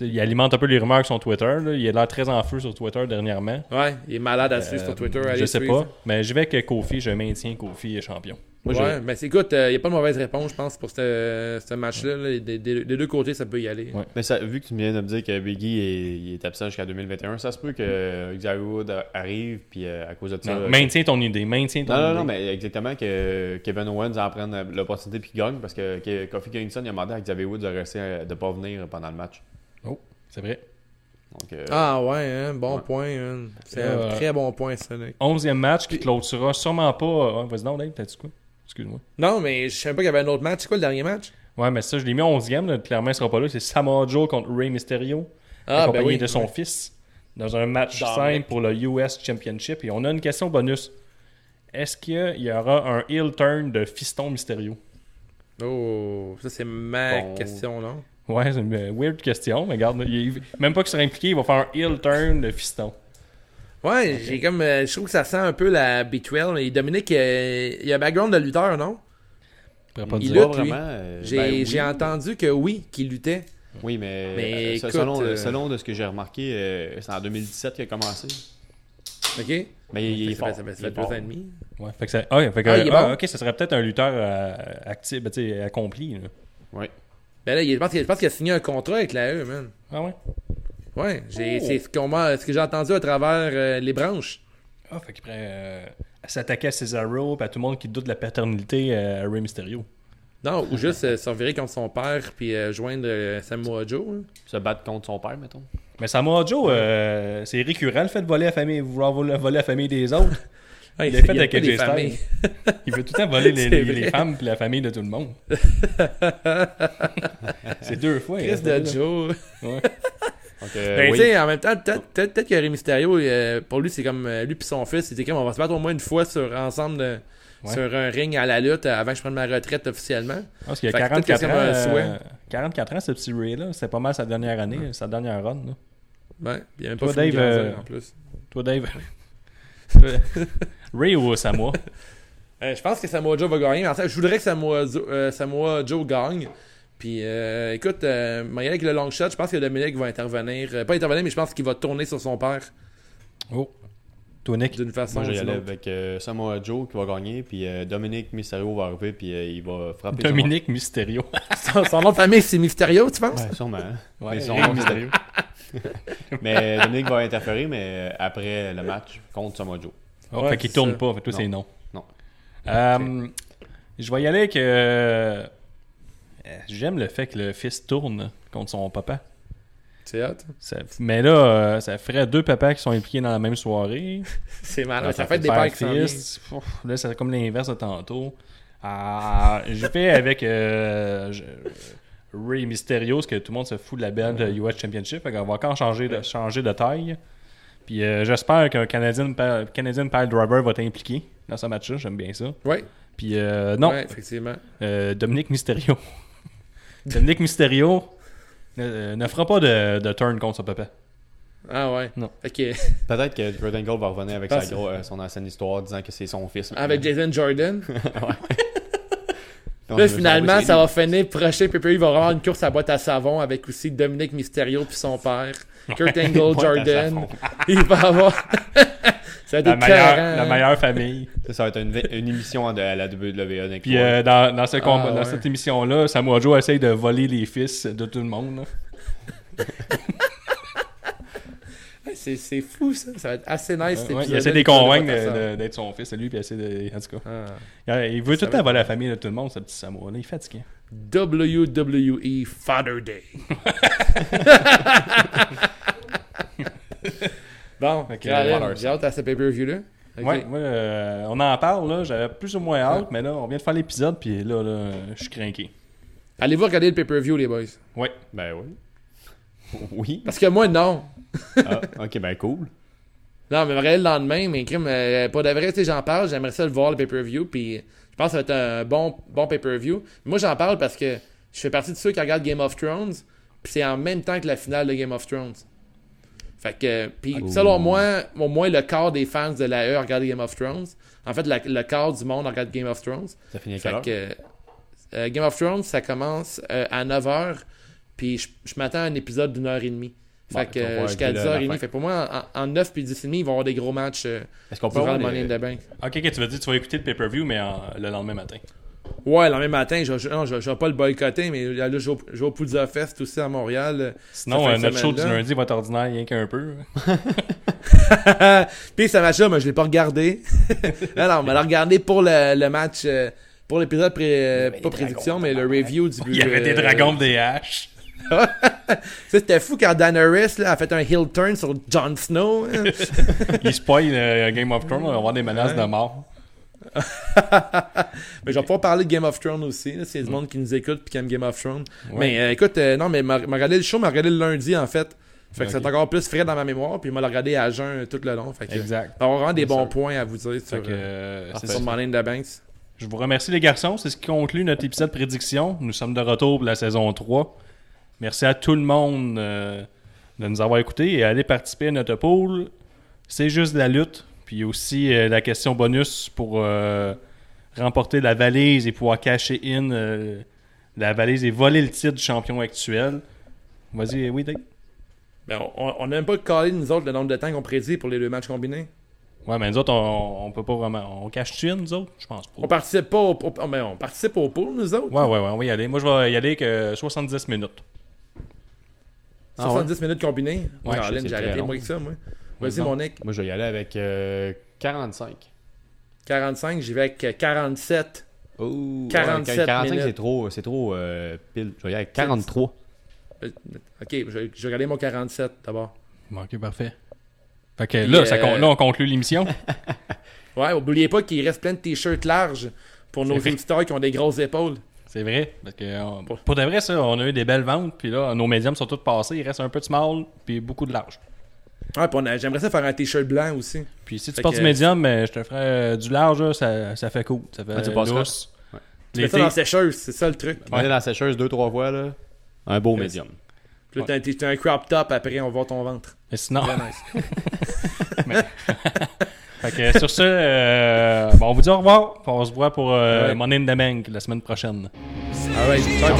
il alimente un peu les rumeurs sur son Twitter. Là. Il a l'air très en feu sur Twitter dernièrement. Ouais, il est malade à suivre sur Twitter. Je sais pas. Mais je vais avec Kofi, je maintiens Kofi est champion. Moi, ouais, mais écoute, il euh, n'y a pas de mauvaise réponse, je pense, pour ce match-là. Des, deux côtés, ça peut y aller. Mais ça, vu que tu viens de me dire que Biggie est, est absent jusqu'à 2021, ça se peut que Xavier Wood arrive, puis euh, à cause de ça. maintiens ton idée, maintiens ton non, idée. Non, non, mais exactement que Kevin Owens en prenne l'opportunité puis gagne, parce que Kofi Kingston a demandé à Xavier Wood de rester, de ne pas venir pendant le match. Oh, c'est vrai. Euh, ah ouais, hein, bon point. Hein. C'est un très bon point, ça. 11e match qui clôturera sûrement pas. Vas-y, non, Dave, t'as dit quoi? Excuse-moi. Non, mais je savais pas qu'il y avait un autre match. C'est quoi le dernier match? Ouais, mais ça, je l'ai mis 11e. Clairement, il sera pas là. C'est Samoa Joe contre Rey Mysterio. Ah, ben accompagné de son fils. Dans un match simple pour le US Championship. Et on a une question bonus. Est-ce qu'il y aura un heel turn de Fiston Mysterio? Oh, ça c'est ma question, non Ouais, c'est une weird question. Mais regarde, même pas qu'il sera impliqué, il va faire un heel turn de Fiston. Ouais, j'ai comme. Euh, je trouve que ça sent un peu la B12. Et Dominique, euh, il y a un background de lutteur, non? Il lutte, lui. Euh, ben j'ai entendu que oui, qu'il luttait. Oui, mais, selon, selon de ce que j'ai remarqué, c'est en 2017 qu'il a commencé. OK. Mais il, est fort. Ça fait, deux ans et demi. Ouais, fait que ça, ah, fait que, ah, ok, ça serait peut-être un lutteur actif, ben, accompli. Là. Ouais. Ben là, je pense qu'il a signé un contrat avec la E, man. Ah ouais? Ouais, c'est ce, ce que j'ai entendu à travers euh, les branches. Ah, fait qu'il pourrait euh, s'attaquer à Cesaro et à tout le monde qui doute de la paternité euh, à Rey Mysterio. Non, ou juste s'en virer contre son père puis joindre Samoa Joe. Hein. Se battre contre son père, mettons. Mais Samoa Joe, c'est récurrent le fait de voler la famille, vouloir voler la famille des autres. il l'a fait avec Styles. il veut tout le temps voler les, les, femmes et la famille de tout le monde. c'est deux fois. Chris de Joe. Ouais. Euh, ben, tu sais, en même temps, peut-être que Rey Mysterio, euh, pour lui, c'est comme euh, lui et son fils, c'était comme on va se battre au moins une fois sur, ensemble sur un ring à la lutte avant que je prenne ma retraite officiellement. Ah, parce qu'il y a 44 ans, 44 ans, ce petit Ray-là. C'est pas mal sa dernière année, sa dernière run. Là. Ouais, il a même pas toi, Dave, en plus. Toi, Dave. Ray ou Samoa? Je pense que Samoa Joe va gagner. En fait, je voudrais que Samoa, Samoa Joe gagne. Puis euh, écoute, euh, avec le long shot, je pense que Dominique va intervenir. Euh, pas intervenir, mais je pense qu'il va tourner sur son père. Oh. Tonic. D'une façon. Moi, j'y allais avec euh, Samoa Joe qui va gagner, puis Dominique Mysterio va arriver, puis il va frapper. Dominique Mysterio. son, nom de famille, c'est Mysterio, tu penses? Ouais, sûrement. Hein. Ouais, mais son nom Mysterio. mais Dominique va interférer, mais après le match contre Samoa Joe. Oh, fait qu'il tourne pas, fait tout c'est non. Non. Je vais y aller avec. Euh, j'aime le fait que le fils tourne contre son papa. C'est hot. mais là, euh, ça ferait deux papas qui sont impliqués dans la même soirée. c'est malin. ça, fait, des pères qui Là, c'est comme l'inverse de tantôt. Ah, je vais avec euh, Ray Mysterio, parce que tout le monde se fout de la belle de US Championship. On va encore changer de, changer de taille. Puis j'espère qu'un Canadian, Canadian Pile Driver va être impliqué dans ce match-là. J'aime bien ça. Oui. Puis non. Ouais, effectivement. Dominique Mysterio. Dominique Mysterio ne, ne, fera pas de, de, turn contre son papa. Ah ouais. Non. Ok. Peut-être que Kurt Angle va revenir avec sa euh, son ancienne histoire disant que c'est son fils. Avec Jason Jordan. ouais. Là, finalement, ça va finir. Prochain PPU, il va avoir une course à boîte à savon avec aussi Dominique Mysterio puis son père. Kurt Angle, Jordan. il va avoir. Ça la, meilleure, la meilleure famille. Ça, va être une, une émission de, à la WWE. Puis euh, dans, dans, ce combat, ah, dans cette émission-là, Samoa Joe essaye de voler les fils de tout le monde. c'est fou ça, ça va être assez nice. Ouais, il essaie de les convaincre d'être son fils, lui, puis essaie de. En tout cas. Ah. Il veut tout le temps voler la famille de tout le monde, ce petit Samoa. Il est fatigué. WWE Father Day. bon, j'ai hâte à ce pay-per-view-là. Ouais, euh, on en parle, là. J'avais plus ou moins hâte, mais là, on vient de faire l'épisode, puis là, là, je suis craqué. Allez-vous regarder le pay-per-view, les boys? Oui. Ben oui. oui. Parce que moi, non. ah, ok, ben cool. Non, mais vrai, le lendemain, mais crime, euh, pas de vrai, tu sais, j'en parle, j'aimerais ça le voir, le pay-per-view, puis je pense que ça va être un bon, bon pay-per-view. Moi, j'en parle parce que je fais partie de ceux qui regardent Game of Thrones, puis c'est en même temps que la finale de Game of Thrones. Fait que, puis selon moi, au moins le quart des fans de la E regardent Game of Thrones. En fait, le quart du monde regarde Game of Thrones. Ça finit à que, euh, Game of Thrones, ça commence euh, à 9h, puis je, m'attends à un épisode d'une heure et demie. Fait que jusqu'à 10h30. Fait pour moi, en, 9 puis 10 et demi, ils vont avoir des gros matchs euh, Est-ce qu'on peut avoir Money in the Bank. Ok, ok, tu vas dire tu vas écouter le pay-per-view, mais le lendemain matin. Ouais, le lendemain matin, je ne vais pas le boycotter, mais là, je vais au Puzza Fest aussi à Montréal. Sinon, euh, notre show du lundi va être ordinaire, rien qu'un peu. Puis ça match-là, moi, je l'ai pas regardé. non, non, on l'a regardé pour le, le match, euh, pour l'épisode, pré, pas prédiction, mais le review du Il y avait des dragons des haches. C'était fou quand Dan Harris a fait un heel turn sur Jon Snow. il spoil euh, Game of Thrones, on va avoir des menaces de mort. Mais je vais pouvoir parler de Game of Thrones aussi. C'est du monde qui nous écoute et qui aime Game of Thrones. Mais euh, écoute, euh, non, mais m'a regardé le show, m'a regardé le lundi en fait. Fait que c'est encore plus frais dans ma mémoire, puis il m'a regardé à jeun tout le long. Fait que, exact. On vraiment des bons points à vous dire sur, euh, sur Money in Banks. Je vous remercie les garçons, c'est ce qui conclut notre épisode prédiction. Nous sommes de retour pour la saison 3. Merci à tout le monde de nous avoir écoutés et aller participer à notre pool. C'est juste la lutte. Puis aussi euh, la question bonus pour euh, remporter la valise et pouvoir cacher in euh, la valise et voler le titre du champion actuel. Vas-y, oui, Dave. Ben, on n'a même pas calé, nous autres, le nombre de temps qu'on prédit pour les deux matchs combinés. Ouais, mais nous autres, on, on peut pas vraiment. On cache-tu in, nous autres? Je pense pas. On participe pas au, mais on participe au pool, nous autres. Ouais, ouais, ouais, on va y aller. Moi, je vais y aller que 70 minutes. 70 ah minutes combinées Ouais, j'ai arrêté moins que ça, moi. Vas-y, mon Nick. Moi, je vais y aller avec 45. Euh, 45, j'y vais avec 47. Oh, 47 45, c'est trop, c'est trop euh, pile. Je vais y aller avec 43. Euh, ok, je vais, regarder mon 47 d'abord. Ok, parfait. Fait que là, ça, là, on conclut l'émission. ouais, oubliez pas qu'il reste plein de t-shirts larges pour nos auditeurs qui ont des grosses épaules. C'est vrai. Parce que, pour de vrai, ça, on a eu des belles ventes. Puis là, nos médiums sont tous passés. Il reste un peu de small, puis beaucoup de large. Ouais, j'aimerais ça faire un t-shirt blanc aussi. Puis si tu portes du médium, mais je te ferais euh, du large, ça, ça fait cool. Ça fait ah, tu passes Ouais. Tu mets ça dans la sécheuse, c'est ça le truc. Tu mets dans la sécheuse deux, trois fois, là. Un beau médium. Puis là, t'as un crop top, après, on voit ton ventre. Mais sinon. nice. fait que sur ce, euh, bon, on vous dit au revoir. On se voit pour euh, Money in the Bank la semaine prochaine. Nouvel épisode